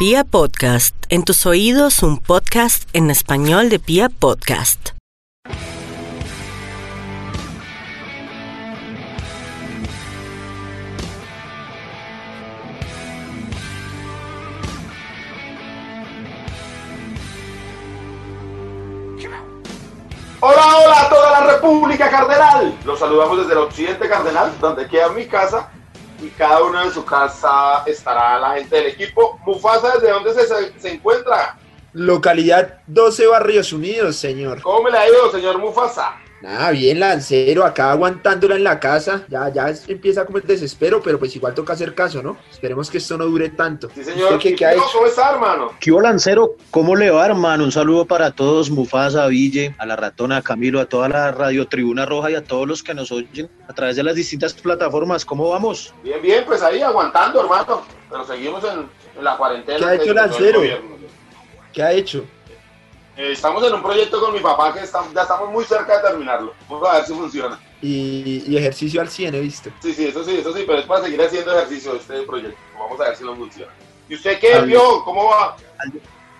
Pia Podcast, en tus oídos un podcast en español de Pia Podcast. Hola, hola a toda la República Cardenal. Los saludamos desde el occidente Cardenal, donde queda mi casa. Y cada uno en su casa estará la gente del equipo. Mufasa, ¿desde dónde se, se encuentra? Localidad 12 Barrios Unidos, señor. ¿Cómo me le ha ido, señor Mufasa? Nada, bien lancero, acá aguantándola en la casa. Ya, ya empieza como el desespero, pero pues igual toca hacer caso, ¿no? Esperemos que esto no dure tanto. Sí, señor. ¿Usted qué, qué. ¿Cómo está, hermano? ¿Qué hubo, Lancero? ¿Cómo le va, hermano? Un saludo para todos, Mufasa, Ville, a la ratona, a Camilo, a toda la Radio Tribuna Roja y a todos los que nos oyen a través de las distintas plataformas. ¿Cómo vamos? Bien, bien, pues ahí aguantando, hermano. Pero seguimos en, en la cuarentena. ¿Qué ha hecho el Lancero? ¿Qué ha hecho? Eh, estamos en un proyecto con mi papá que estamos- ya estamos muy cerca de terminarlo. Vamos a ver si funciona. Y, y ejercicio al 100, he visto. Sí, sí, eso sí, eso sí, pero es para seguir haciendo ejercicio este proyecto. Vamos a ver si nos funciona. ¿Y usted qué, Al- vio? ¿Cómo va?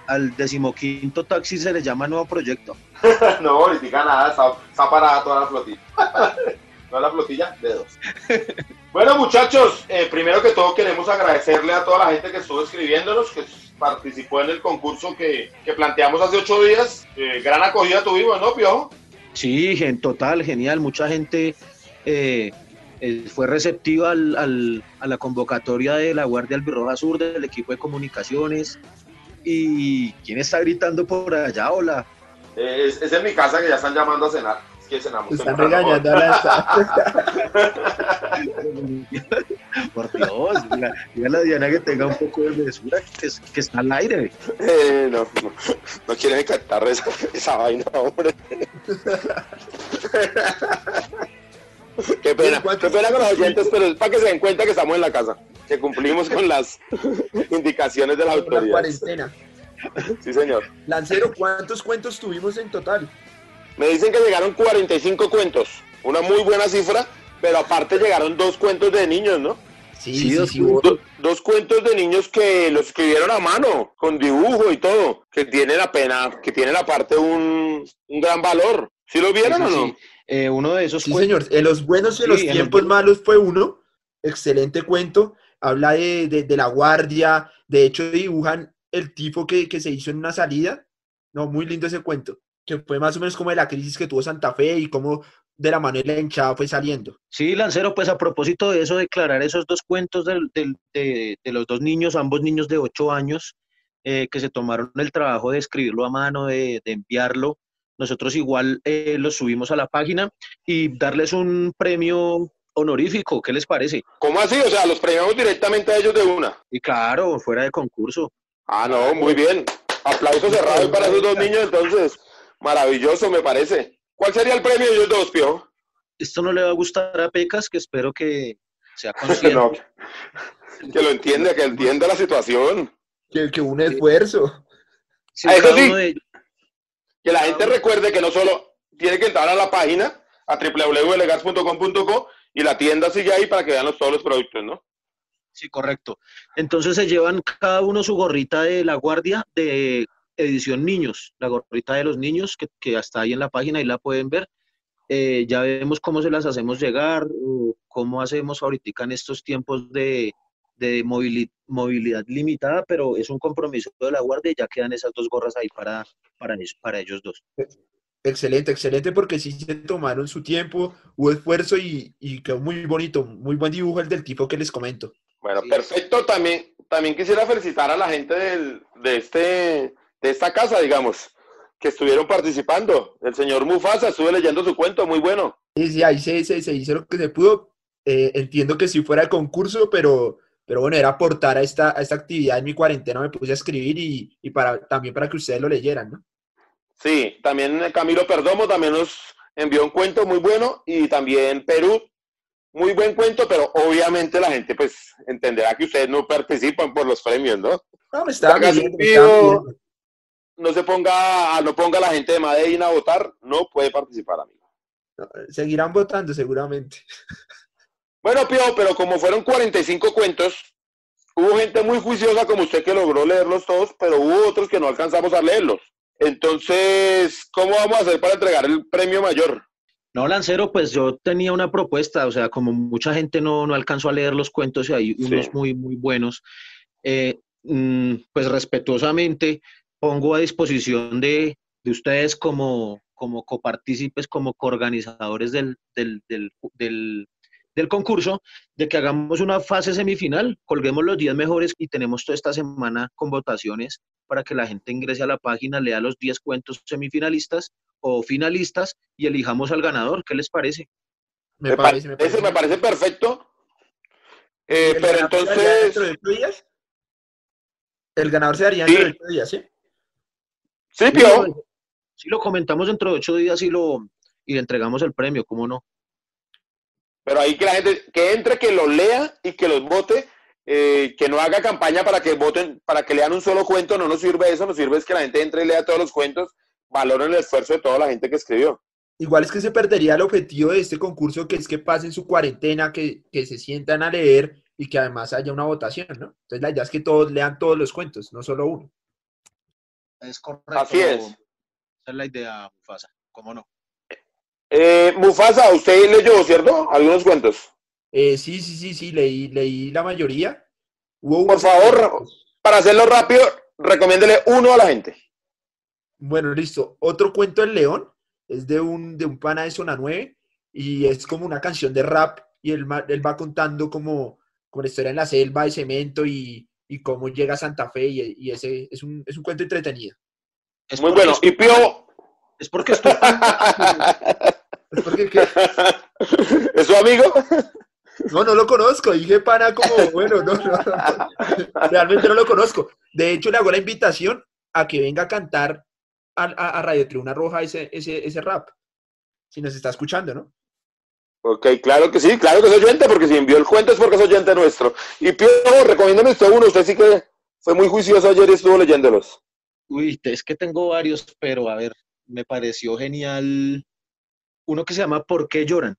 Al decimoquinto taxi se le llama nuevo proyecto. no, ahorita nada, está, está parada toda la flotilla. no la flotilla, de dos. bueno, muchachos, eh, primero que todo queremos agradecerle a toda la gente que estuvo escribiéndonos, que participó en el concurso que, que planteamos hace ocho días. Eh, gran acogida tuvimos, ¿no, Piojo? Sí, en total, genial. Mucha gente eh, eh, fue receptiva al- al- a la convocatoria de la Guardia Albirroja Sur, del equipo de comunicaciones. ¿Y quién está gritando por allá? Hola. Eh, es, es en mi casa que ya están llamando a cenar. Es que cenamos. Están regañando a la... Por Dios, diga- dígale a Diana que tenga un poco de mesura, que, es- que está al aire. Eh, no, no, no quieren cantar esa, esa vaina, hombre. Qué pena, qué pena con los oyentes, pero es para que se den cuenta que estamos en la casa, que cumplimos con las indicaciones de la la autoridad. cuarentena. Sí, señor. Lancero, ¿cuántos cuentos tuvimos en total? Me dicen que llegaron 45 cuentos, una muy buena cifra, pero aparte llegaron dos cuentos de niños, ¿no? Sí, Sí, sí, dos sí, hubo- Do- dos cuentos de niños que los escribieron a mano, con dibujo y todo, que tienen apenas, que tienen aparte un, un gran valor. ¿Sí lo vieron o no? sí, eh, uno de esos Sí, cuentos- señor. En los buenos y en los Sí, en los tiempos malos fue uno. Excelente cuento. Habla de, de- de la guardia. De hecho, dibujan el tifo que, que se hizo en una salida. No, muy lindo ese cuento. Que fue más o menos como de la crisis que tuvo Santa Fe y cómo de la manera la hinchada fue saliendo. Sí, Lancero, pues a propósito de eso, declarar esos dos cuentos del- del- de, de los dos niños, ambos niños de ocho años, eh, que se tomaron el trabajo de escribirlo a mano, de, de enviarlo. Nosotros igual eh, los subimos a la página y darles un premio honorífico, ¿qué les parece? ¿Cómo así? O sea, los premiamos directamente a ellos de una. Y claro, fuera de concurso. Ah, no, muy bien. Aplauso cerrado para esos dos niños, entonces. Maravilloso, me parece. ¿Cuál sería el premio de ellos dos, Pio? Esto no le va a gustar a Pecas, que espero que sea consciente. No, que lo entienda, que entienda la situación. Que, que un esfuerzo. Sí, Ah, eso sí. de Que la gente recuerde que no solo tiene que entrar a la página, a www.legas.com.co y la tienda sigue ahí para que vean los- todos los productos, ¿no? Sí, correcto. Entonces se llevan cada uno su gorrita de la guardia de edición niños, la gorrita de los niños que, que está ahí en la página y la pueden ver. Eh, ya vemos cómo se las hacemos llegar, cómo hacemos ahorita en estos tiempos de, de movili- movilidad limitada, pero es un compromiso de la guardia y ya quedan esas dos gorras ahí para, para, ellos, para ellos dos. Excelente, excelente, porque sí se tomaron su tiempo, hubo esfuerzo y, y quedó muy bonito, muy buen dibujo el del tipo que les comento. Bueno, Sí. perfecto. También, también quisiera felicitar a la gente del- de, este, de esta casa, digamos, que estuvieron participando. El señor Mufasa, estuve leyendo su cuento, muy bueno. Sí, sí, ahí se, se, se hizo lo que se pudo. Eh, entiendo que sí fuera el concurso, pero, pero bueno, era aportar a esta, a esta actividad en mi cuarentena, me puse a escribir y, y para, también para que ustedes lo leyeran, ¿no? Sí, también Camilo Perdomo también nos envió un cuento muy bueno y también Perú, muy buen cuento, pero obviamente la gente pues entenderá que ustedes no participan por los premios, ¿no? No, me estaba Haga No se ponga, no ponga a la gente de Medellín a votar, no puede participar, amigo. No, Seguirán votando seguramente. Bueno, Pío, pero como fueron 45 cuentos, hubo gente muy juiciosa como usted que logró leerlos todos, pero hubo otros que no alcanzamos a leerlos. Entonces, ¿cómo vamos a hacer para entregar el premio mayor? No, Lancero, pues yo tenía una propuesta, o sea, como mucha gente no, no alcanzó a leer los cuentos y hay unos muy, muy buenos, eh, mm, pues respetuosamente pongo a disposición de, de ustedes como, como copartícipes, como coorganizadores del, del, del, del, del concurso, de que hagamos una fase semifinal, colguemos los 10 mejores y tenemos toda esta semana con votaciones para que la gente ingrese a la página, lea los 10 cuentos semifinalistas o finalistas y elijamos al ganador. ¿Qué les parece? Me, parece, me parece, me parece perfecto. Eh, pero entonces... Dentro de días? El ganador se daría dentro de ocho días, ¿sí? Sí. Sí, lo comentamos dentro de ocho días y lo y le entregamos el premio, ¿cómo no? Pero ahí que la gente, que entre, que lo lea y que los vote, eh, que no haga campaña para que voten, para que lean un solo cuento, no nos sirve eso, nos sirve es que la gente entre y lea todos los cuentos, valoren el esfuerzo de toda la gente que escribió. Igual es que se perdería el objetivo de este concurso, que es que pasen su cuarentena, que, que se sientan a leer y que además haya una votación, ¿no? Entonces la idea es que todos lean todos los cuentos, no solo uno. Es correcto. Así es. Esa es la idea, Mufasa, ¿cómo no? Eh, Mufasa, usted leyó, ¿cierto? Algunos cuentos. Eh, sí, sí, sí, sí, leí, leí la mayoría. Hubo Por favor, para hacerlo rápido, recomiéndele uno a la gente. Bueno, listo. Otro cuento del león es de un, de un pana de Zona 9 y es como una canción de rap y él, él va contando como, como la historia en la selva de cemento y, y cómo llega a Santa Fe y, y ese es un, es un cuento entretenido. Es Muy bueno. estoy- Y Pío, Es porque estoy... Es porque, ¿qué? ¿es su amigo? No, no lo conozco. Dije pana como, bueno, no, no, no. Realmente no lo conozco. De hecho, le hago la invitación a que venga a cantar a, a- a Radio Tribuna Roja ese, ese, ese rap. Si nos está escuchando, ¿no? Ok, claro que sí, claro que es oyente, porque si envió el cuento es porque es oyente nuestro. Y Pío, recomiéndeme usted uno, usted sí que fue muy juicioso ayer y estuvo leyéndolos. Uy, es que tengo varios, pero a ver, me pareció genial uno que se llama ¿Por qué lloran?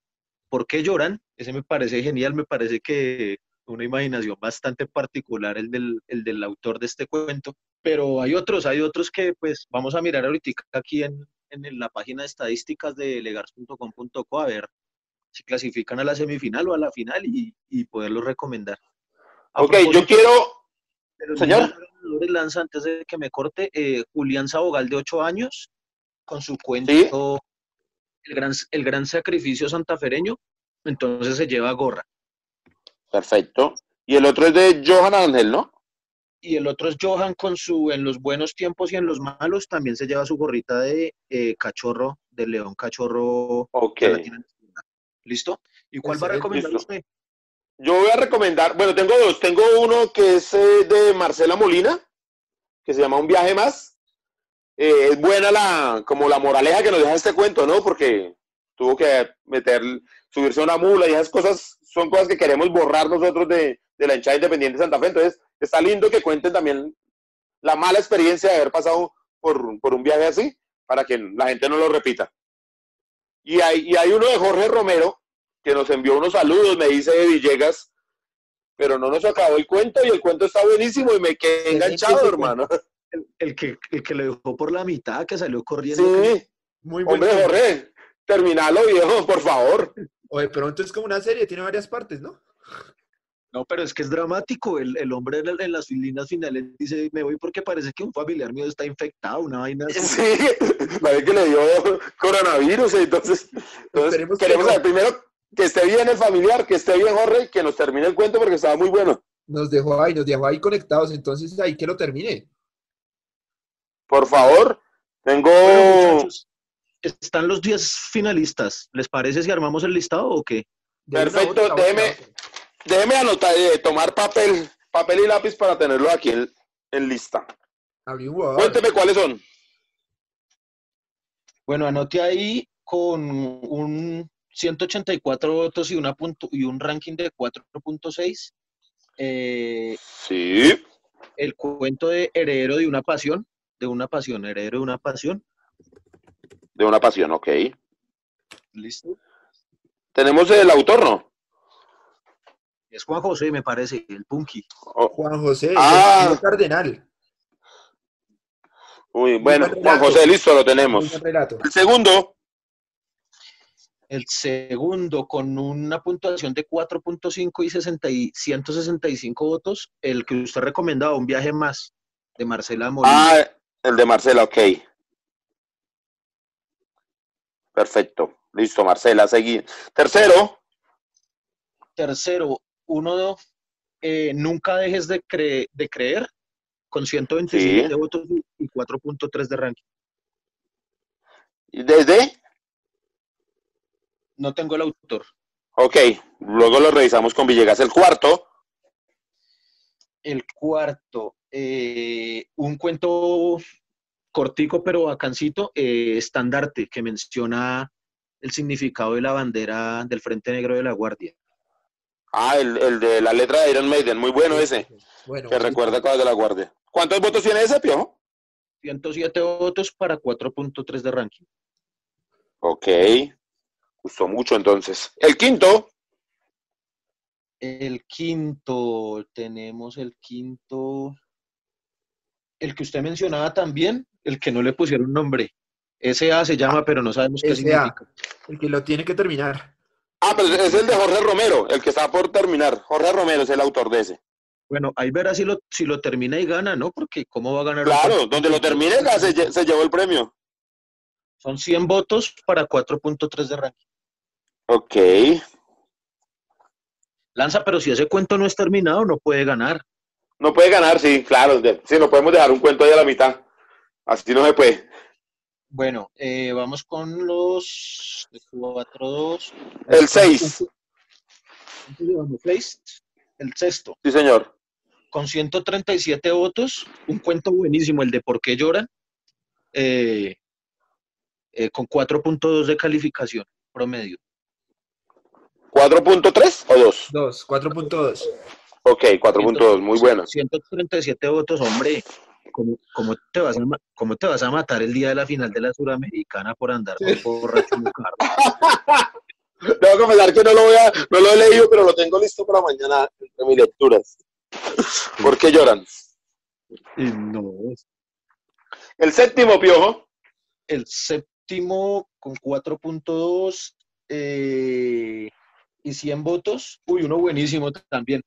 ¿Por qué lloran? Ese me parece genial, me parece que una imaginación bastante particular el del, el del autor de este cuento, pero hay otros, hay otros que pues vamos a mirar ahorita aquí en, en la página de estadísticas de legars.com.co a ver si clasifican a la semifinal o a la final y, y poderlos recomendar. A Ok, yo quiero... Señor. lanza antes de que me corte eh, Julián Sabogal de 8 años con su cuento el, gran, el gran sacrificio santafereño entonces se lleva gorra Perfecto. Y el otro es de Johan Ángel, ¿no? y el otro es Johan con su en los buenos tiempos y en los malos también se lleva su gorrita de eh, cachorro de león cachorro Ok. la. Listo y cuál va a recomendar usted Yo voy a recomendar, bueno, tengo dos. Tengo uno que es eh, de Marcela Molina, que se llama Un viaje más. Eh, es buena la, como la moraleja que nos deja este cuento, ¿no? Porque tuvo que meter, subirse a una mula y esas cosas son cosas que queremos borrar nosotros de, de la hinchada independiente de Santa Fe. Entonces, está lindo que cuenten también la mala experiencia de haber pasado por, por un viaje así, para que la gente no lo repita. Y hay, y hay uno de Jorge Romero, que nos envió unos saludos, me dice de Villegas, pero no nos acabó el cuento y el cuento está buenísimo y me quedé enganchado, hermano. el, el que el que lo dejó por la mitad que salió corriendo que- Sí, Muy buen hombre. Jorge, terminalo, viejo, por favor. O de pronto es como una serie, tiene varias partes, ¿no? No, pero es que es dramático. El, el hombre en, en las líneas finales dice, me voy porque parece que un familiar mío está infectado, una vaina así. Sí, parece que le dio coronavirus, entonces, que queremos saber primero que esté bien el familiar, que esté bien Jorge, que nos termine el cuento porque estaba muy bueno. Nos dejó ahí, nos dejó ahí conectados, entonces ahí que lo termine. Por favor, tengo... Bueno, están los 10 finalistas. ¿Les parece si armamos el listado o qué? Perfecto, déjeme-. Déjeme anotar, eh, tomar papel, papel y lápiz para tenerlo aquí en, en lista. Cuénteme cuáles son. Bueno, anote ahí con un 184 votos y, una puntu- y un ranking de 4.6. eh, Sí. el cuento de Heredero de una pasión, de una pasión, Heredero de una pasión. De una pasión, ok. ¿Listo? Tenemos el autor, ¿no? Es Juan José, me parece, el Punky. Oh, Juan José, Ah. el Cardenal. uy, bueno, buen Juan. José, listo, lo tenemos. El segundo, El segundo, con una puntuación de 4.5 y 60 y 165 votos, el que usted recomendaba, un viaje más, de Marcela Molina. ah, el de Marcela, ok. Perfecto, listo, Marcela, seguí. Tercero, Tercero, uno, eh, nunca dejes de, cre- de creer, con 127 Sí. votos y 4.3 de ranking. desde, No tengo el autor. ok, luego lo revisamos con Villegas. El cuarto, El cuarto, eh, un cuento cortico pero bacancito, eh, estandarte, que menciona el significado de la bandera del Frente Negro de la Guardia. Ah, el, el de la letra de Iron Maiden, muy bueno ese, Bueno, que recuerda cosas de la guardia. ¿Cuántos votos tiene ese, Piojo? 107 votos para 4.3 de ranking. Ok, gustó mucho entonces. El quinto, El quinto, tenemos el quinto, el que usted mencionaba también, el que no le pusieron nombre. SA se llama, pero no sabemos qué SA. significa. el que lo tiene que terminar. Ah, pero es el de Jorge Romero, el que está por terminar. Jorge Romero es el autor de ese. Bueno, ahí verá si lo, si lo termina y gana, ¿no? Porque ¿cómo va a ganar? Claro, donde lo termine se, lle- se llevó el premio. Son 100 votos para 4.3 de ranking. Ok, Lanza, pero si ese cuento no es terminado, no puede ganar. no puede ganar, sí, claro. sí, no podemos dejar un cuento ahí a la mitad. Así no se puede. Bueno, eh, vamos con los 4-2. El seis. El sexto, Sí, señor. con 137 votos, un cuento buenísimo, el de ¿Por qué lloran? Eh, eh, con 4.2 de calificación promedio. ¿4.3 o 2? 2, 4.2. Ok, 4.2, muy bueno. 137 votos, hombre. ¿Cómo, cómo te vas a, cómo te vas a matar el día de la final de la Suramericana por andar borracho en carro? Debo confesar que no lo, voy a, no lo he leído, pero lo tengo listo para mañana entre mis lecturas. ¿Por qué lloran? No, El séptimo, Piojo. el séptimo con 4.2 eh, y 100 votos. Uy, uno buenísimo también.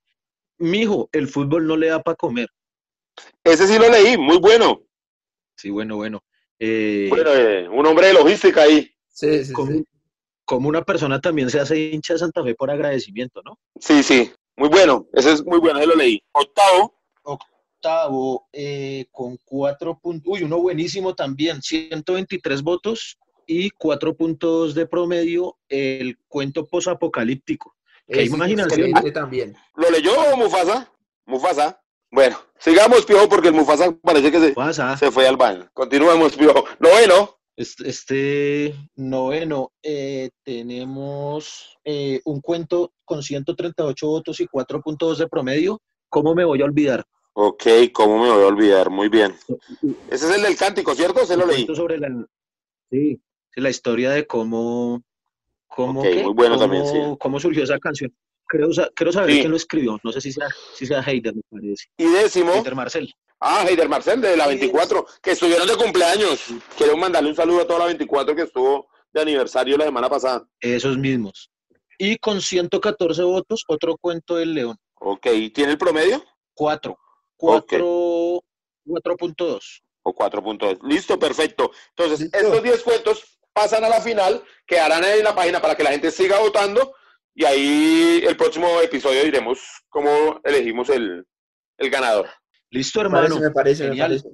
Mijo, el fútbol no le da para comer. Ese sí lo leí, muy bueno. Sí, bueno, bueno. Eh, Bueno, eh, un hombre de logística ahí. Sí, sí, como, sí. como una persona también se hace hincha de Santa Fe por agradecimiento, ¿no? Sí, sí, muy bueno. Ese es muy bueno, ese lo leí. Octavo, Octavo, eh, con 4 puntos. Uy, uno buenísimo también. 123 votos y 4.2 de promedio. El cuento posapocalíptico. Qué Ese es imaginación. excelente también. ¿lo leyó Mufasa? Mufasa. Bueno, sigamos, Piojo, porque el Mufasa parece que se, se fue al baño. Continuemos, Piojo. Noveno. Este, este noveno, eh, tenemos eh, un cuento con 138 votos y 4.2 de promedio. ¿Cómo me voy a olvidar? Ok, ¿cómo me voy a olvidar? Muy bien. Ese es el del cántico, ¿cierto? Se lo leí. sobre la, sí, la historia de cómo, cómo, muy bueno cómo- también, sí. cómo surgió esa canción. Quiero saber Sí. quién lo escribió. No sé si sea, si sea Heider, me parece. Y décimo. Peter Marcel. Ah, Heider Marcel de la 24, que estuvieron de cumpleaños. Quiero mandarle un saludo a toda la 24 que estuvo de aniversario la semana pasada. Esos mismos. Y con 114 votos, otro cuento del León. Ok, ¿tiene el promedio? 4. Ok. 4. 4.2. O 4.2. Listo, perfecto. Entonces, Listo. estos 10 cuentos pasan a la final, quedarán en la página para que la gente siga votando y ahí el próximo episodio diremos cómo elegimos el, el ganador. Listo, Me parece, hermano. me parece, me parece.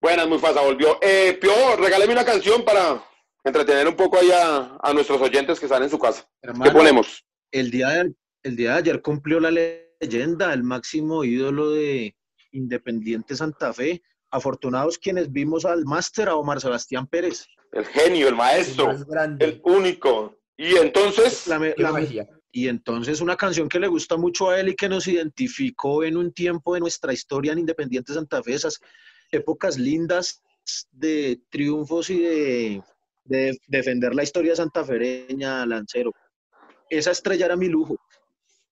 Buenas, muy fácil, volvió. Eh, Pio, regáleme una canción para entretener un poco ahí a, a nuestros oyentes que están en su casa. ¿Qué ponemos? el día, de, el día de ayer cumplió la leyenda, el máximo ídolo de Independiente Santa Fe. Afortunados quienes vimos al máster, a Omar Sebastián Pérez. El genio, el El maestro, más grande. el único. Y entonces, La magia. y entonces una canción que le gusta mucho a él y que nos identificó en un tiempo de nuestra historia en Independiente Santa Fe, esas épocas lindas de triunfos y de, de defender la historia santafereña, Lancero. Esa estrella era mi lujo.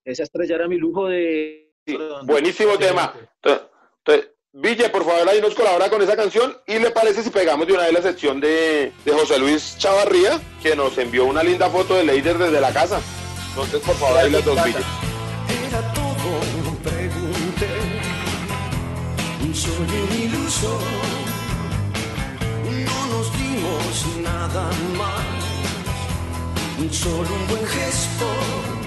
Esa estrella era mi lujo de... Sí, buenísimo tema. Entonces, Ville, por favor, ahí nos colabora con esa canción. ¿Y le parece si pegamos de una vez la sección de, de José Luis Chavarría, que nos envió una linda foto de Leider desde la casa? Entonces, por favor, ahí las dos, Ville. Era todo, pregunté, un sueño iluso. No nos dimos nada más, solo un buen gesto.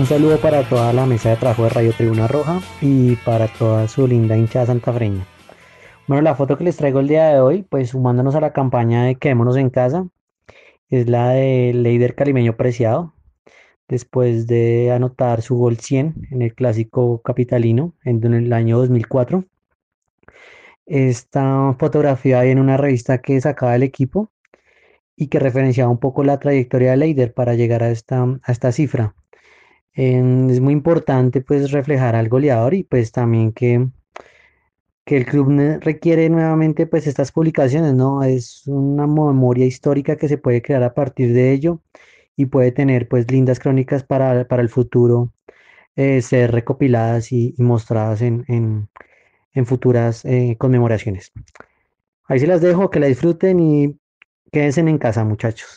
Un saludo para toda la mesa de trabajo de Radio Tribuna Roja y para toda su linda hinchada santafreña. Bueno, la foto que les traigo el día de hoy, pues sumándonos a la campaña de Quedémonos en casa, es la de Leider Calimeño Preciado, después de anotar su gol 100 en el clásico capitalino en, en el año 2004. Esta fotografía viene en una revista que sacaba el equipo y que referenciaba un poco la trayectoria de Leider para llegar a esta, a esta cifra. Es muy importante pues reflejar al goleador y pues también que, que el club requiere nuevamente pues estas publicaciones, ¿no? Es una memoria histórica que se puede crear a partir de ello y puede tener pues lindas crónicas para, para el futuro eh, ser recopiladas y, mostradas en, en, en futuras eh, conmemoraciones. Ahí se las dejo, que la disfruten y quédense en casa, muchachos.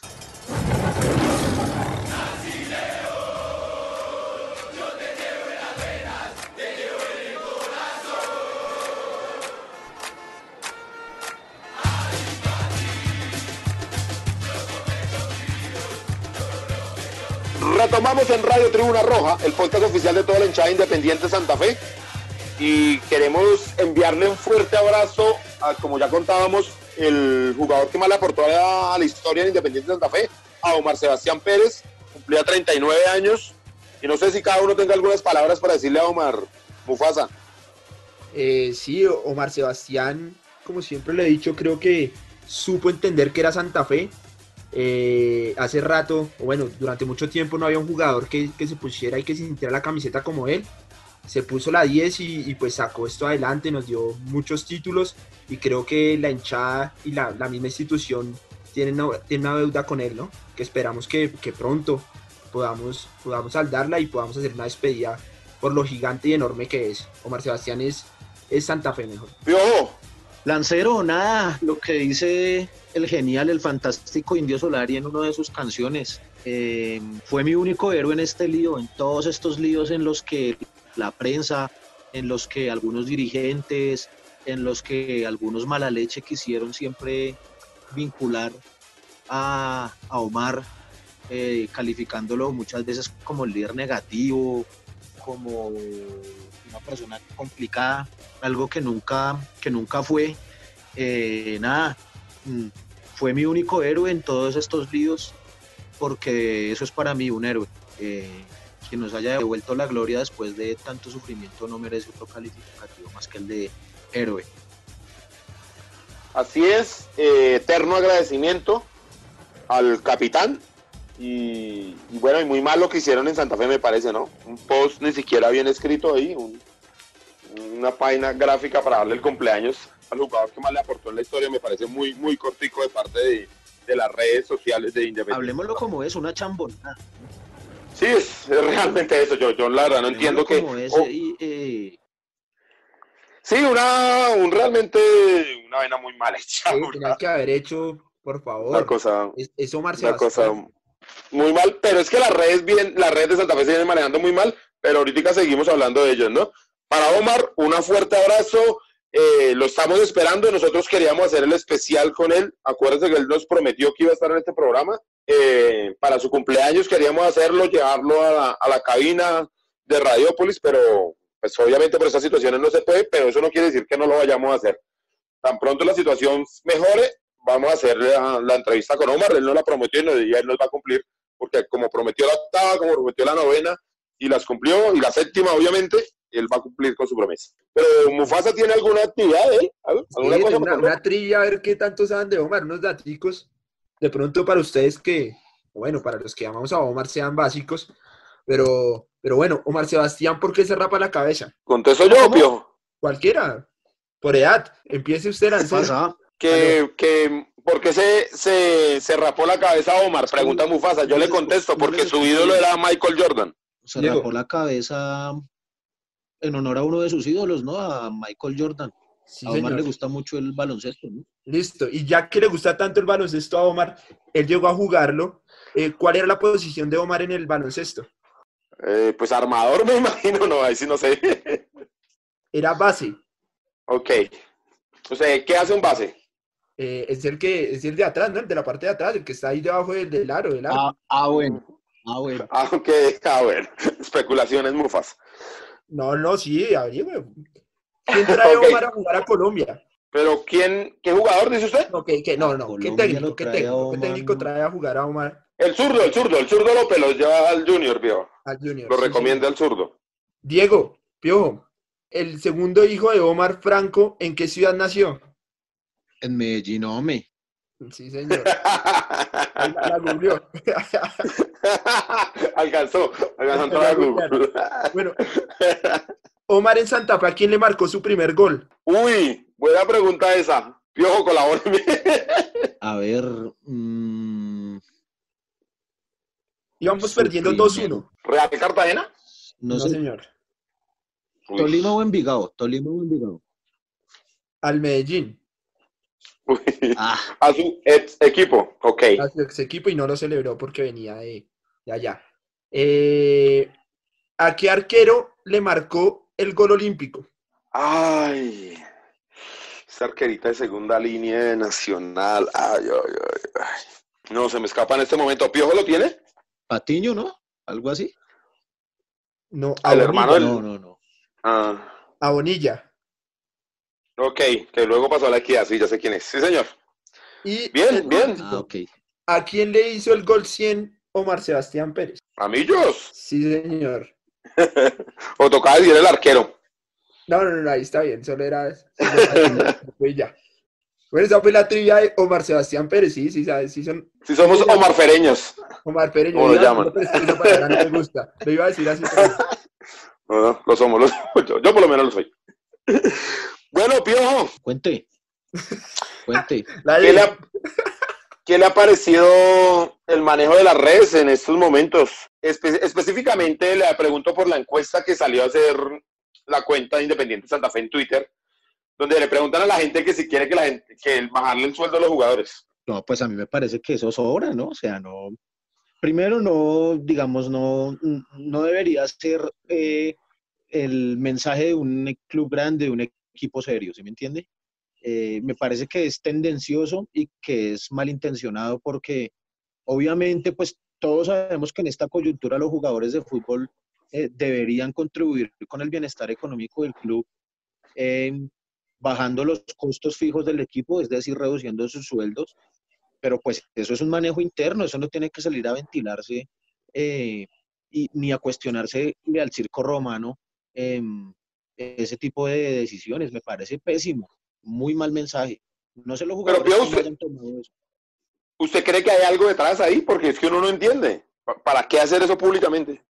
El podcast oficial de toda la hinchada independiente Santa Fe. Y queremos enviarle un fuerte abrazo a, como ya contábamos, el jugador que más le aportó a, la historia de Independiente Santa Fe, a Omar Sebastián Pérez, cumplía 39 años. Y no sé si cada uno tenga algunas palabras para decirle a Omar Mufasa. Eh, sí, Omar Sebastián, como siempre le he dicho, creo que supo entender que era Santa Fe. Eh, hace rato, o bueno, durante mucho tiempo no había un jugador que, que se pusiera y que sintiera la camiseta como él. Se puso la 10 y, y pues sacó esto adelante, nos dio muchos títulos y creo que la hinchada y la, la misma institución tienen una, tienen una deuda con él, ¿no? Que esperamos que, que pronto podamos, podamos saldarla y podamos hacer una despedida por lo gigante y enorme que es. Omar Sebastián es, es Santa Fe mejor. Piojo, Lancero, nada, lo que dice el genial, el fantástico Indio Solari en una de sus canciones. Eh, fue mi único héroe en este lío, en todos estos líos en los que la prensa, en los que algunos dirigentes, en los que algunos mala leche quisieron siempre vincular a, Omar, eh, calificándolo muchas veces como el líder negativo, como una persona complicada, algo que nunca, que nunca fue. Eh, nada, mm, fue mi único héroe en todos estos líos, porque eso es para mí un héroe. Eh, quien nos haya devuelto la gloria después de tanto sufrimiento no merece otro calificativo más que el de héroe. Así es, eh, eterno agradecimiento al capitán. Y, y bueno, y muy mal lo que hicieron en Santa Fe, me parece, ¿no? Un post ni siquiera bien escrito ahí, un- una página gráfica para darle el cumpleaños al jugador que más le aportó en la historia, me parece muy, muy cortico de parte de, de las redes sociales de Independiente. Hablemoslo como es, una chambonada. Sí, es, es realmente eso, yo, yo la verdad no entiendo que... Como es, oh, y, eh, sí, una, un realmente, una vena muy mal hecha, Sí, una, tenía que haber hecho, por una favor. cosa... Es, es Omar una cosa. Muy mal, pero es que las redes bien, las redes de Santa Fe se vienen manejando muy mal, pero ahorita seguimos hablando de ellos, ¿no? Para Omar, un fuerte abrazo, Eh, lo estamos esperando. Nosotros queríamos hacer el especial con él. Acuérdense que él nos prometió que iba a estar en este programa. Eh, para su cumpleaños queríamos hacerlo, llevarlo a la, a la cabina de Radiópolis, pero pues obviamente por estas situaciones no se puede, pero eso no quiere decir que no lo vayamos a hacer. Tan pronto la situación mejore, vamos a hacer la, la entrevista con Omar. Él nos la prometió y, nos- y él nos va a cumplir, porque como prometió la octava, como prometió la novena, y las cumplió, y la séptima, obviamente, él va a cumplir con su promesa. Pero Mufasa tiene alguna actividad, ¿eh? ¿Algo- ¿Alguna Sí, cosa una, trivia, a ver qué tanto saben de Omar, unos daticos. De pronto para ustedes que, bueno, para los que amamos a Omar sean básicos, pero, pero bueno, Omar Sebastián, ¿por qué se rapa la cabeza? Contesto yo, ¿Cómo? Piojo. Cualquiera, por edad, empiece usted ¿Qué Lancero. Que, que, ¿Por qué se, se, se rapó la cabeza Omar? Pregunta Mufasa. Yo le contesto, porque su ídolo era Michael Jordan. Se Diego. rapó la cabeza en honor a uno de sus ídolos, ¿no? A Michael Jordan. Sí, a Omar señor. le gusta mucho el baloncesto, ¿no? Listo, y ya que le gusta tanto el baloncesto a Omar, él llegó a jugarlo. eh, ¿Cuál era la posición de Omar en el baloncesto? Eh, pues armador, me imagino, no, ahí sí no sé. Era base. ok. O sea, ¿qué hace un base? Eh, es el que es el de atrás, ¿no? El de la parte de atrás, el que está ahí debajo del, del aro, del aro. Ah, ah, bueno. Ah, bueno. Ah, ok, ah, bueno. Especulaciones Mufasa. No, no, sí, averigüe. ¿Quién trae Ok. a Omar a jugar a Colombia? Pero, ¿quién, qué jugador dice usted? No, que, que- no, no, ¿qué técnico, qué trae a técnico, qué Omar, técnico ¿no? trae a jugar a Omar El zurdo, el zurdo, el zurdo López lo lleva al Junior, vio. al Junior? Lo Sí, recomienda sí. el zurdo. Diego, Piojo, el segundo hijo de Omar Franco, ¿en qué ciudad nació? En Medellín, hombre. Sí, señor. La, googleó. alcanzó, alcanzó a entrar a Google. bueno, Omar en Santa Fe, ¿a quién le marcó su primer gol? Uy, buena pregunta esa. Piojo, colabóreme. A ver. mm, Íbamos Su perdiendo primero. 2-1. ¿Real Cartagena? no, No, sé. señor. Uy, Tolima o Envigado. Tolima o Envigado. Al Medellín. Ah, A su ex equipo, ok. a su ex equipo y no lo celebró porque venía de, de allá. Eh, ¿A qué arquero le marcó el gol olímpico? Ay, esa arquerita de segunda línea de Nacional. Ay, ay, ay, ay. No, se me escapa en este momento. ¿Piojo lo tiene? Patiño, ¿no? Algo así. No, El a hermano Bonilla. del- No, no, no. Ah, A Bonilla. Ok, que luego pasó a la equidad, sí, ya sé quién es. Sí, señor. Y Bien, el bien. Ah, ok. ¿A quién le hizo el gol 100 Omar Sebastián Pérez? ¿Amillos? Sí, señor. ¿O tocaba decir el arquero? No, no, no, ahí está bien, solo era. fue ya. Bueno, esa fue la trivia de Omar Sebastián Pérez, sí, sí, sabes, sí son Si somos Omar Fereños. Omar yo ¿Cómo lo a llaman? esa palabra no me gusta. Lo iba a decir así. pero- No, no, lo somos, lo somos. Yo, yo por lo menos lo soy. Bueno, Piojo, Cuente. Cuente. ¿qué le, ha, qué le ha parecido el manejo de las redes en estos momentos? Espe- específicamente le pregunto por la encuesta que salió a hacer la cuenta de Independiente Santa Fe en Twitter, donde le preguntan a la gente que si quiere que la gente, que el- bajarle el sueldo a los jugadores. No, pues a mí me parece que eso sobra, ¿no? O sea, no. Primero, no, digamos, no, no debería ser eh, el mensaje de un club grande, de un equipo serio, ¿sí me entiende? Eh, me parece que es tendencioso y que es malintencionado porque obviamente, pues todos sabemos que en esta coyuntura los jugadores de fútbol eh, deberían contribuir con el bienestar económico del club, eh, bajando los costos fijos del equipo, es decir, reduciendo sus sueldos pero pues eso es un manejo interno, eso no tiene que salir a ventilarse eh, y, ni a cuestionarse al circo romano em, ese tipo de decisiones. Me parece pésimo, muy mal mensaje. No se lo Pero, jugadores cómo usted- eso. ¿Usted cree que hay algo detrás ahí? Porque es que uno no entiende. Pa- ¿Para qué hacer eso públicamente?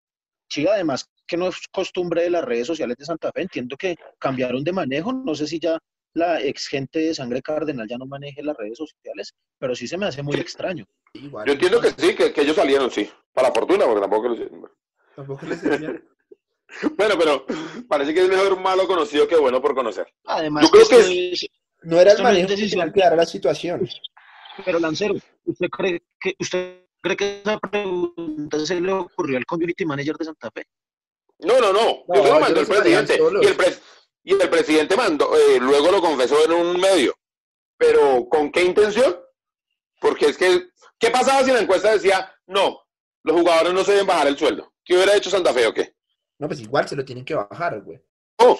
Sí, además que no es costumbre de las redes sociales de Santa Fe. Entiendo que cambiaron de manejo. No sé si ya la ex gente de Sangre Cardenal ya no maneje las redes sociales, pero sí se me hace muy extraño. Igual, Yo entiendo que sí, que, que ellos salieron, sí. Para fortuna, porque tampoco lo sé. Tampoco servía. Bueno, pero parece que es mejor malo conocido que bueno por conocer. Además, Yo creo que es- No era el manejo que decisión. tenía que dar a la situación. Pero Lancero, ¿usted cree que usted cree que esa pregunta se le ocurrió al community manager de Santa Fe? No, no, no. No, Eso lo mandó el presidente. el, y el presidente mandó, eh, luego lo confesó en un medio. Pero ¿con qué intención? Porque es que, ¿qué pasaba si la encuesta decía, no, los jugadores no se deben bajar el sueldo? ¿Qué hubiera hecho Santa Fe o qué? No, pues igual se lo tienen que bajar, güey. Oh,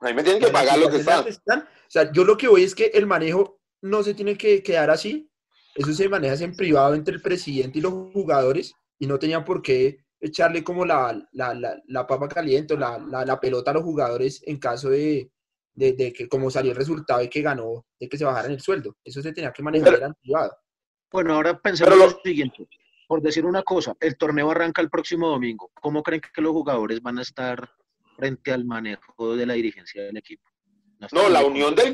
a mí me tienen que pagar lo que están- O sea, yo lo que voy es que el manejo no se tiene que quedar así. Eso se maneja en privado entre el presidente y los jugadores y no tenían por qué echarle como la, la, la, la papa caliente o la, la, la pelota a los jugadores en caso de, de, de que como salió el resultado y que ganó, de que se bajaran el sueldo. Eso se tenía que manejar Pero- en privado. Bueno, ahora pensemos lo- lo siguiente. Por decir una cosa, el torneo arranca el próximo domingo. ¿Cómo creen que los jugadores van a estar frente al manejo de la dirigencia del equipo? No, la unión del,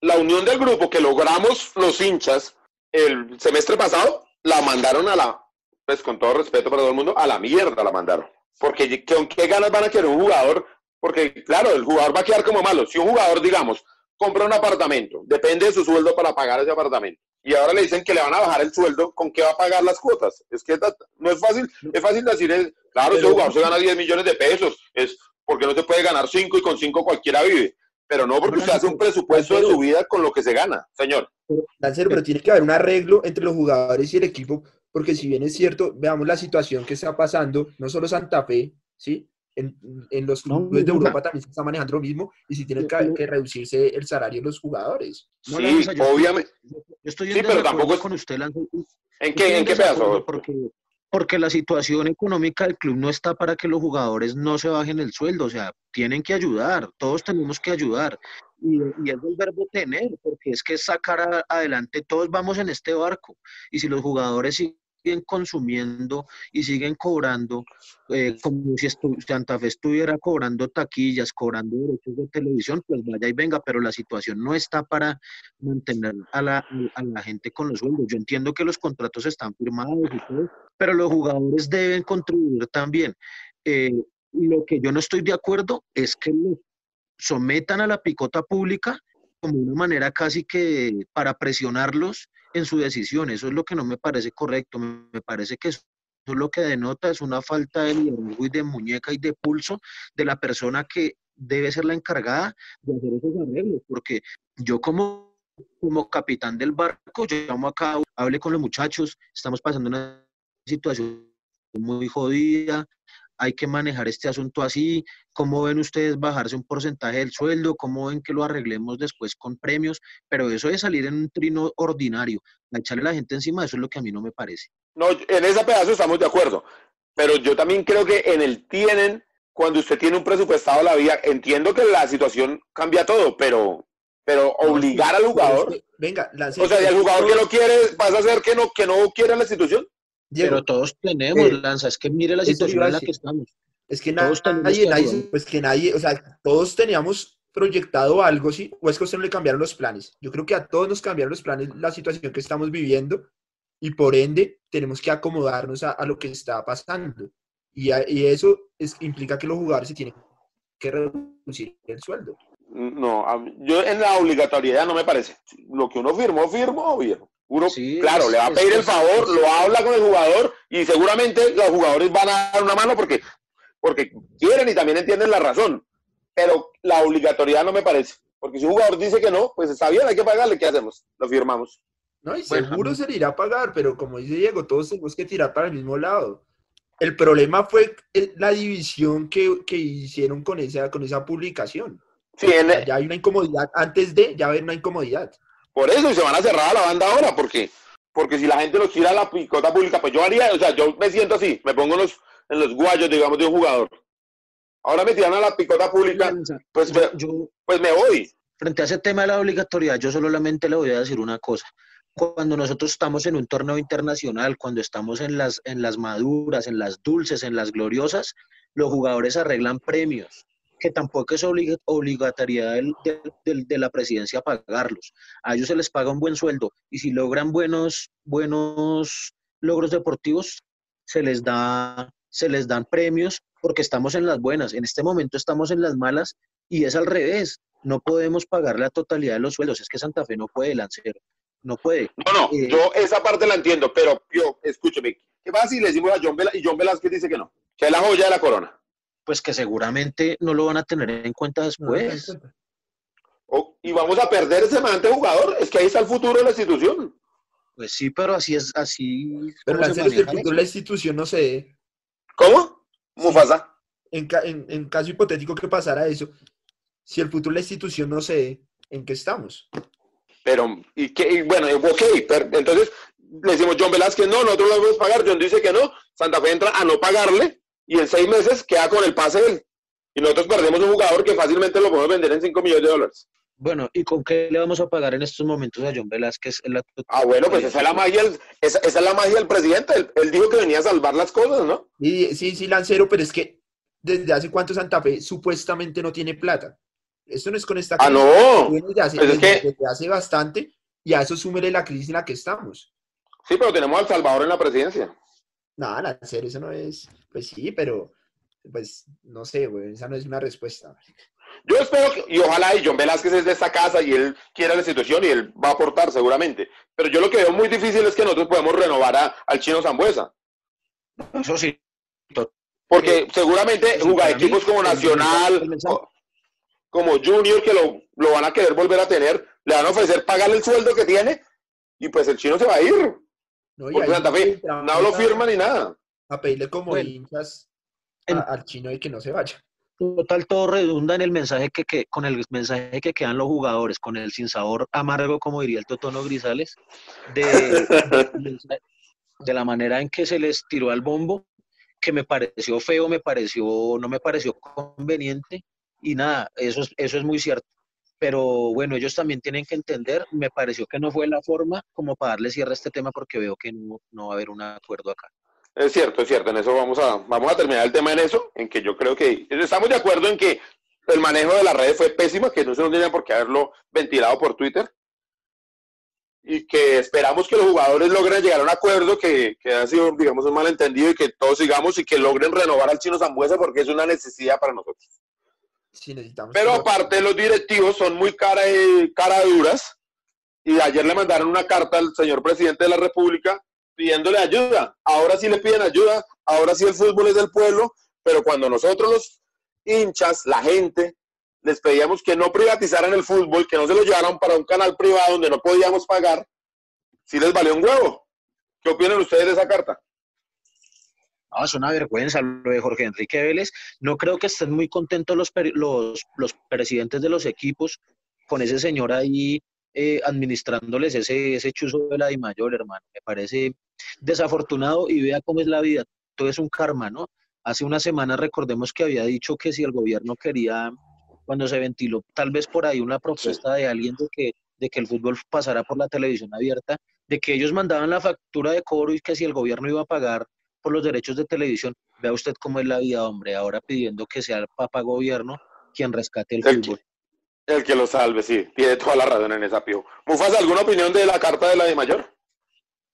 la unión del grupo que logramos los hinchas el semestre pasado, la mandaron a la, pues con todo respeto para todo el mundo, a la mierda la mandaron. Porque ¿con qué ganas van a querer un jugador? Porque, claro, el jugador va a quedar como malo. Si un jugador, digamos, compra un apartamento, depende de su sueldo para pagar ese apartamento. Y ahora le dicen que le van a bajar el sueldo, ¿con qué va a pagar las cuotas? Es que no es fácil, es fácil decir, es- claro, ese Pero- jugador se gana 10 millones de pesos, es porque no se puede ganar 5 y con 5 cualquiera vive. Pero no porque usted hace un presupuesto de su vida con lo que se gana, señor. Lancero, pero tiene que haber un arreglo entre los jugadores y el equipo, porque si bien es cierto, veamos la situación que está pasando, no solo Santa Fe, ¿sí? En, en los No, clubes de. Europa también se está manejando lo mismo y si tiene que, que reducirse el salario de los jugadores. No, sí, Lanza, yo estoy- obviamente. Yo estoy en Sí, pero tampoco es- con usted, Lanza. ¿En qué, en qué pedazo? Porque, porque la situación económica del club no está para que los jugadores no se bajen el sueldo, o sea, tienen que ayudar, todos tenemos que ayudar. Y, y es el verbo tener, porque es que es sacar a- adelante, todos vamos en este barco. Y si los jugadores siguen consumiendo y siguen cobrando, eh, como si Santa Fe estuviera cobrando taquillas, cobrando derechos de televisión, pues vaya y venga, pero la situación no está para mantener a la, a la gente con los sueldos. Yo entiendo que los contratos están firmados y todo, pero los jugadores deben contribuir también. Eh, lo que yo no estoy de acuerdo es que los sometan a la picota pública como una manera casi que para presionarlos en su decisión. Eso es lo que no me parece correcto. Me, parece que eso es lo que denota es una falta de liderazgo y de muñeca y de pulso de la persona que debe ser la encargada de hacer esos arreglos, porque yo como, como capitán del barco, yo llamo acá, hable con los muchachos, estamos pasando una situación muy jodida, hay que manejar este asunto así, cómo ven ustedes bajarse un porcentaje del sueldo, cómo ven que lo arreglemos después con premios, pero eso de salir en un trino ordinario, a echarle a la gente encima, eso es lo que a mí no me parece. No, en ese pedazo estamos de acuerdo. Pero yo también creo que en el tienen, cuando usted tiene un presupuestado a la vida, entiendo que la situación cambia todo, pero, pero obligar al jugador, venga, Lancero, o sea, y al jugador que lo quiere, pasa a ser que no, que no quiere la institución. Diego, pero todos tenemos, eh, Lanza, es que mire la situación en la que estamos. es que na- todos tenemos nadie, nadie, pues que nadie, o sea, todos teníamos proyectado algo, ¿sí? O es que a usted no le cambiaron los planes. Yo creo que a todos nos cambiaron los planes la situación que estamos viviendo y por ende tenemos que acomodarnos a, a lo que está pasando. Y, a- y eso es, implica que los jugadores se tienen que reducir el sueldo. No, yo en la obligatoriedad no me parece. Lo que uno firmó, firmó, viejo. Uno, Sí, claro, es- le va a es- pedir el favor, es- lo habla con el jugador y seguramente los jugadores van a dar una mano porque, porque quieren y también entienden la razón. Pero la obligatoriedad no me parece. Porque si un jugador dice que no, pues está bien, hay que pagarle. ¿Qué hacemos? Lo firmamos. ¿no? Y seguro se le irá a pagar, pero como dice Diego, todos tenemos que tirar para el mismo lado. El problema fue la división que, que hicieron con esa, con esa publicación. Sí, en- Ya hay una incomodidad, antes de ya haber una incomodidad. Por eso y se van a cerrar a la banda ahora, porque, porque si la gente los tira a la picota pública, pues yo haría, o sea, yo me siento así, me pongo en los, en los guayos, digamos, de un jugador. Ahora me tiran a la picota pública, pues, yo- yo, pues me voy. frente a ese tema de la obligatoriedad, yo solamente le voy a decir una cosa. Cuando nosotros estamos en un torneo internacional, cuando estamos en las, en las maduras, en las dulces, en las gloriosas, los jugadores arreglan premios, que tampoco es obliga- obligatoriedad del- de la presidencia pagarlos. A ellos se les paga un buen sueldo y si logran buenos, buenos logros deportivos, se les da, se les dan premios porque estamos en las buenas. En este momento estamos en las malas y es al revés. No podemos pagar la totalidad de los sueldos. Es que Santa Fe no puede, Lancero. No puede. No, no, Eh, yo esa parte la entiendo, pero yo, escúcheme, ¿qué pasa si le decimos a John Velázquez y John Velázquez dice que no? Que es la joya de la corona. Pues que seguramente no lo van a tener en cuenta No después. y vamos a perder ese semejante jugador. Es que ahí está el futuro de la institución. Pues sí, pero así es, así Pero como se el futuro de la institución no sé. ¿Cómo? Mufasa. En, ca- en, en caso hipotético que pasara eso, si el futuro de la institución no sé en qué estamos. Pero, y, que, y bueno, ok, pero entonces le decimos John Velázquez, no, nosotros lo vamos a pagar. John dice que no. Santa Fe entra a no pagarle y en seis meses queda con el pase de él. Y nosotros perdemos un jugador que fácilmente lo podemos vender en 5 millones de dólares. Bueno, ¿y con qué le vamos a pagar en estos momentos a John Velázquez? La- Ah, bueno, pues esa es la magia, del- esa, esa es la magia del presidente. Él, él dijo que venía a salvar las cosas, ¿no? Y, sí, sí, Lancero, pero es que desde hace cuánto Santa Fe supuestamente no tiene plata. Esto no es con esta Ah, crisis, no. viene desde hace, Pues es desde- que- desde hace bastante y a eso súmele la crisis en la que estamos. Sí, pero tenemos al Salvador en la presidencia. Nada, Lancero, eso no es, pues sí, pero pues no sé, güey, esa no es una respuesta. Yo espero que, y ojalá y John Velázquez es de esta casa y él quiera la institución y él va a aportar seguramente. Pero yo lo que veo muy difícil es que nosotros podemos renovar a- al chino Zambuesa. Eso sí, Porque seguramente Sí, jugar equipos como Nacional, como Junior, que lo, lo van a querer volver a tener, le van a ofrecer pagarle el sueldo que tiene y pues el chino se va a ir. ¿No? Y Porque ahí Santa Fe entramos no lo firma ni nada. A pedirle como Bueno. hinchas En- a- al chino y que no se vaya. total, todo redunda en el mensaje que, que- con el mensaje que quedan los jugadores, con el sinsabor amargo, como diría el Totono Grisales, de, de- de la manera en que se les tiró al bombo, que me pareció feo, me pareció, no me pareció conveniente, y nada, eso es, eso es muy cierto. Pero bueno, ellos también tienen que entender, me pareció que no fue la forma como para darle cierre a este tema, porque veo que no, no va a haber un acuerdo acá. Es cierto, es cierto. En eso vamos a, vamos a terminar el tema en eso, en que yo creo que estamos de acuerdo en que el manejo de las redes fue pésimo, que no se nos tenía por qué haberlo ventilado por Twitter. Y que esperamos que los jugadores logren llegar a un acuerdo que, que ha sido, digamos, un malentendido y que todos sigamos y que logren renovar al chino Zambuesa porque es una necesidad para nosotros. Sí, necesitamos. Pero aparte los directivos son muy cara, cara duras y ayer le mandaron una carta al señor presidente de la República pidiéndole ayuda. Ahora sí le piden ayuda, ahora sí el fútbol es del pueblo, pero cuando nosotros los hinchas, la gente, les pedíamos que no privatizaran el fútbol, que no se lo llevaran para un canal privado donde no podíamos pagar, sí les valió un huevo. ¿Qué opinan ustedes de esa carta? No, es una vergüenza lo de Jorge Enrique Vélez. No creo que estén muy contentos los, los, los presidentes de los equipos con ese señor ahí eh, administrándoles ese, ese chuzo de la Di Mayor, hermano. Me parece desafortunado y vea cómo es la vida. Todo es un karma, ¿no? Hace una semana recordemos que había dicho que si el gobierno quería, cuando se ventiló tal vez por ahí una propuesta de alguien de que, de que el fútbol pasara por la televisión abierta, de que ellos mandaban la factura de cobro y que si el gobierno iba a pagar por los derechos de televisión. Vea usted cómo es la vida, hombre, ahora pidiendo que sea el papá gobierno quien rescate el El, fútbol. el que lo salve, sí, tiene toda la razón en esa pío. Mufasa, ¿alguna opinión de la carta de la de mayor?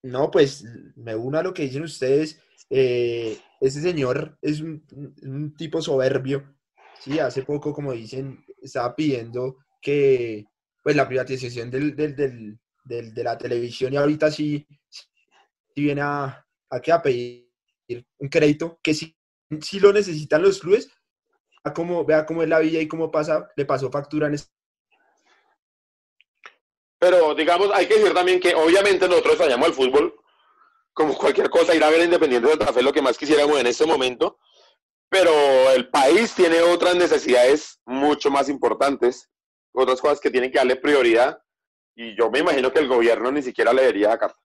No, pues me uno a lo que dicen ustedes. eh, ese señor es un, un- un tipo soberbio. Sí, hace poco, como dicen, estaba pidiendo que pues la privatización del, del- del- del- de la televisión y ahorita sí, sí viene a, a, que a pedir un crédito que sí, sí lo necesitan los clubes. Vea cómo, vea cómo es la vida y cómo pasa, le pasó factura en este Pero digamos, hay que decir también que obviamente nosotros extrañamos el fútbol, como cualquier cosa, ir a ver Independiente de Santa Fe lo que más quisiéramos en este momento, pero el país tiene otras necesidades mucho más importantes, otras cosas que tienen que darle prioridad, y yo me imagino que el gobierno ni siquiera leería la carta.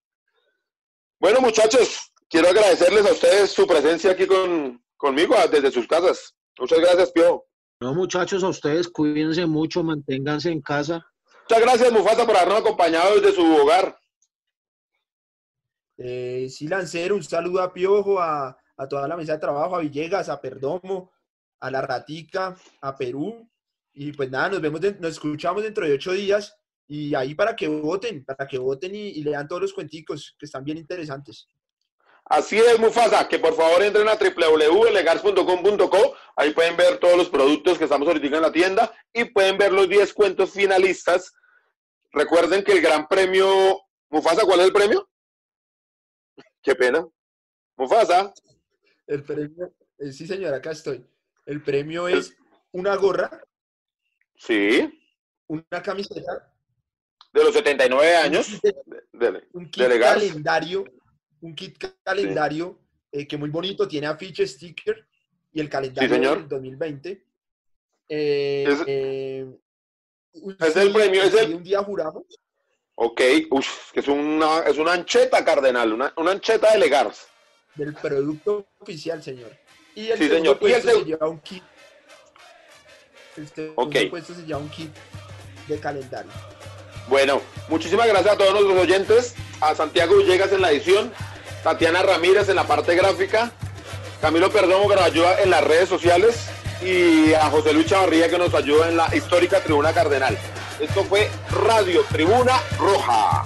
Bueno, muchachos, quiero agradecerles a ustedes su presencia aquí con, conmigo ah, desde sus casas. Muchas gracias, Pio. No, muchachos, a ustedes cuídense mucho, manténganse en casa. Muchas gracias, Mufasa, por habernos acompañado desde su hogar. Eh, sí, Lancero, un saludo a Piojo, a, a toda la mesa de trabajo, a Villegas, a Perdomo, a La Ratica, a Perú. Y pues nada, nos vemos, de- nos escuchamos dentro de ocho días. Y ahí para que voten, para que voten y, y lean todos los cuenticos, que están bien interesantes. Así es, Mufasa, que por favor entren a www.legars.com.co, ahí pueden ver todos los productos que estamos ahorita en la tienda y pueden ver los 10 cuentos finalistas. Recuerden que el gran premio, Mufasa, ¿cuál es el premio? Qué pena. Mufasa, El premio, eh, sí señor, acá estoy. El premio es una gorra, Sí, una camiseta, de los 79 años. un kit, Dele. un kit calendario, un kit calendario eh, que muy bonito, tiene afiche, sticker y el calendario señor. del 2020. Eh, Es- eh, es el sí, premio, es sí, el- un día juramos. Ok, uf, que es una, es una ancheta, cardenal, una, una ancheta de Legars. del producto oficial, señor. Y el Sí, señor. Y el se lleva un kit. El segundo Ok. puesto se lleva un kit de calendario. Bueno, muchísimas gracias a todos nuestros oyentes, a Santiago Villegas en la edición, Tatiana Ramírez en la parte gráfica, Camilo Perdomo que nos ayuda en las redes sociales y a José Luis Chavarría que nos ayuda en la histórica Tribuna Cardenal. Esto fue Radio Tribuna Roja.